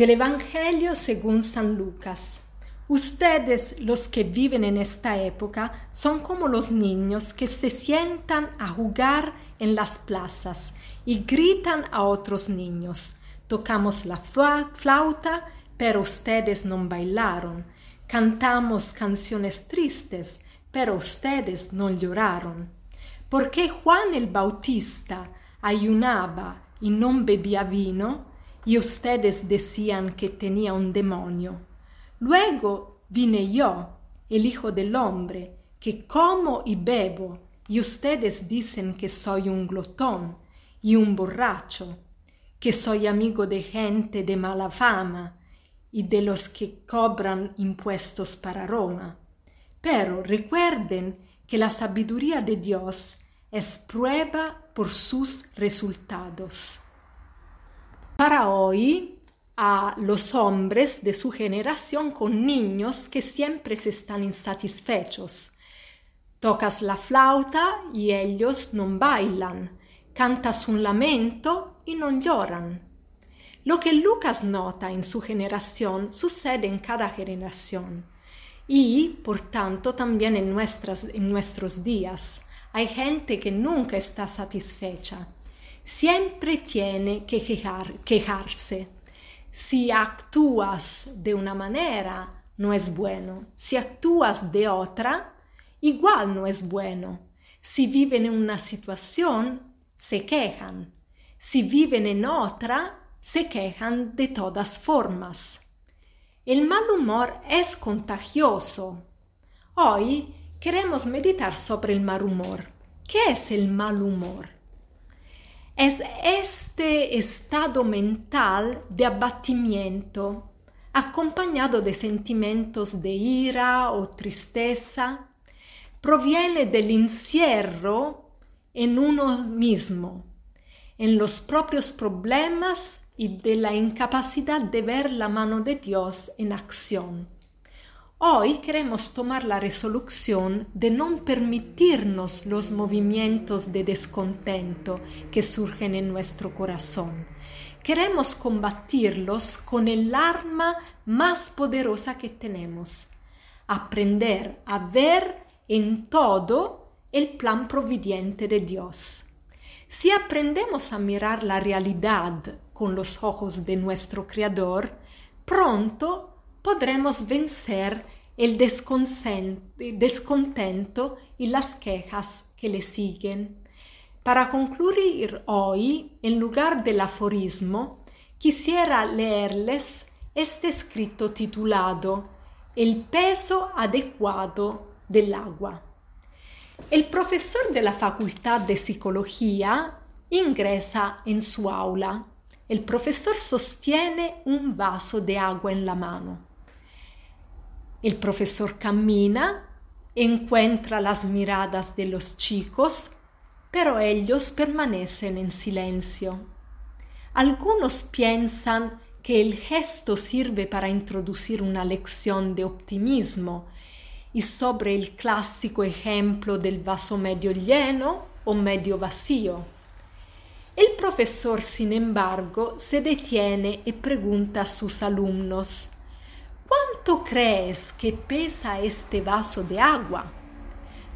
Del Evangelio según San Lucas. Ustedes, los que viven en esta época, son como los niños que se sientan a jugar en las plazas y gritan a otros niños. Tocamos la flauta, pero ustedes no bailaron. Cantamos canciones tristes, pero ustedes no lloraron. Porque Juan el Bautista ayunaba y no bebía vino, y ustedes decían que tenía un demonio. Luego vine yo, el Hijo del Hombre, que como y bebo, y ustedes dicen que soy un glotón y un borracho, que soy amigo de gente de mala fama y de los que cobran impuestos para Roma. Pero recuerden que la sabiduría de Dios es prueba por sus resultados. Para hoy, a los hombres de su generación con niños que siempre se están insatisfechos. Tocas la flauta y ellos no bailan, cantas un lamento y no lloran. Lo que Lucas nota en su generación sucede en cada generación y, por tanto, también en, en nuestros días. Hay gente que nunca está satisfecha siempre tiene que quejar, quejarse. Si actúas de una manera, no es bueno. Si actúas de otra, igual no es bueno. Si viven en una situación, se quejan. Si viven en otra, se quejan de todas formas. El mal humor es contagioso. Hoy queremos meditar sobre el mal humor. ¿Qué es el mal humor? Es este estado mental de abatimiento, acompañado de sentimientos de ira o tristeza, proviene del encierro en uno mismo, en los propios problemas y de la incapacidad de ver la mano de Dios en acción. Hoy queremos tomar la resolución de no permitirnos los movimientos de descontento que surgen en nuestro corazón. Queremos combatirlos con el arma más poderosa que tenemos. Aprender a ver en todo el plan providente de Dios. Si aprendemos a mirar la realidad con los ojos de nuestro Creador, pronto podremos vencer el descontento y las quejas que le siguen. Para concluir hoy, en lugar del aforismo, quisiera leerles este escrito titulado El peso adecuado del agua. El profesor de la Facultad de Psicología ingresa en su aula. El profesor sostiene un vaso de agua en la mano. El profesor camina, encuentra las miradas de los chicos, pero ellos permanecen en silencio. Algunos piensan que el gesto sirve para introducir una lección de optimismo y sobre el clásico ejemplo del vaso medio lleno o medio vacío. El profesor, sin embargo, se detiene y pregunta a sus alumnos ¿Cuánto crees que pesa este vaso de agua?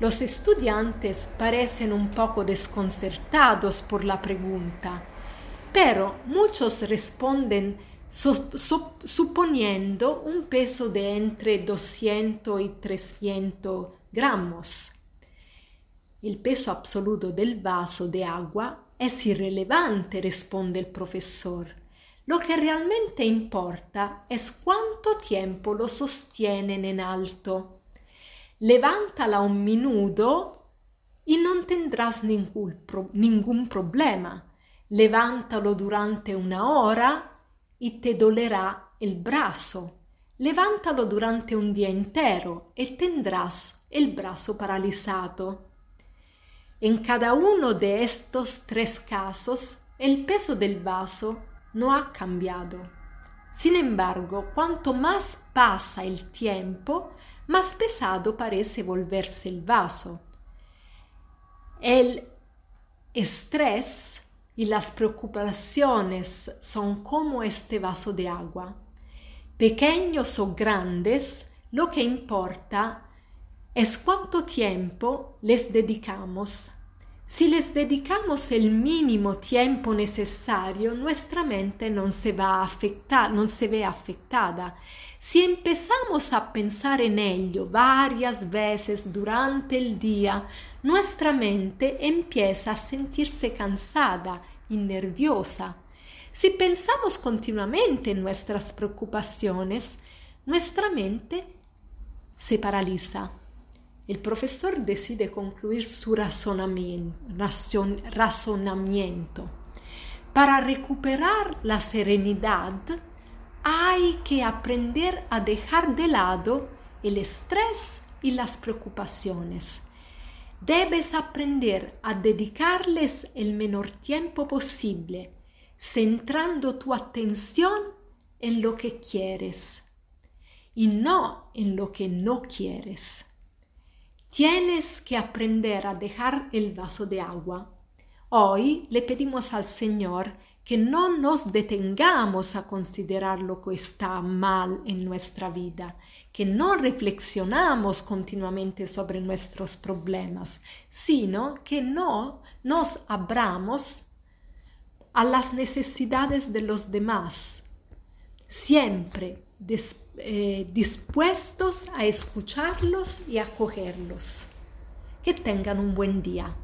Los estudiantes parecen un poco desconcertados por la pregunta, pero muchos responden suponiendo un peso de entre 200 y 300 gramos. El peso absoluto del vaso de agua es irrelevante, responde el profesor lo que realmente importa es cuánto tiempo lo sostienen en alto. Levántala un minuto y no tendrás ningún, problema. Levántalo durante una hora y te dolerá el brazo. Levántalo durante un día entero y tendrás el brazo paralizado. En cada uno de estos tres casos, el peso del vaso no ha cambiado. Sin embargo, cuanto más pasa el tiempo, más pesado parece volverse el vaso. El estrés y las preocupaciones son como este vaso de agua. Pequeños o grandes, lo que importa es cuánto tiempo les dedicamos. Si les dedicamos el mínimo tiempo necesario, nuestra mente no se, va a afectar, se ve afectada. Si empezamos a pensar en ello varias veces durante el día, nuestra mente empieza a sentirse cansada y nerviosa. Si pensamos continuamente en nuestras preocupaciones, nuestra mente se paraliza. El profesor decide concluir su razonamiento. Para recuperar la serenidad, hay que aprender a dejar de lado el estrés y las preocupaciones. Debes aprender a dedicarles el menor tiempo posible, centrando tu atención en lo que quieres y no en lo que no quieres. Tienes que aprender a dejar el vaso de agua. Hoy le pedimos al Señor que no nos detengamos a considerar lo que está mal en nuestra vida, que no reflexionamos continuamente sobre nuestros problemas, sino que no nos abramos a las necesidades de los demás, siempre eh, dispuestos a escucharlos y acogerlos. Que tengan un buen día.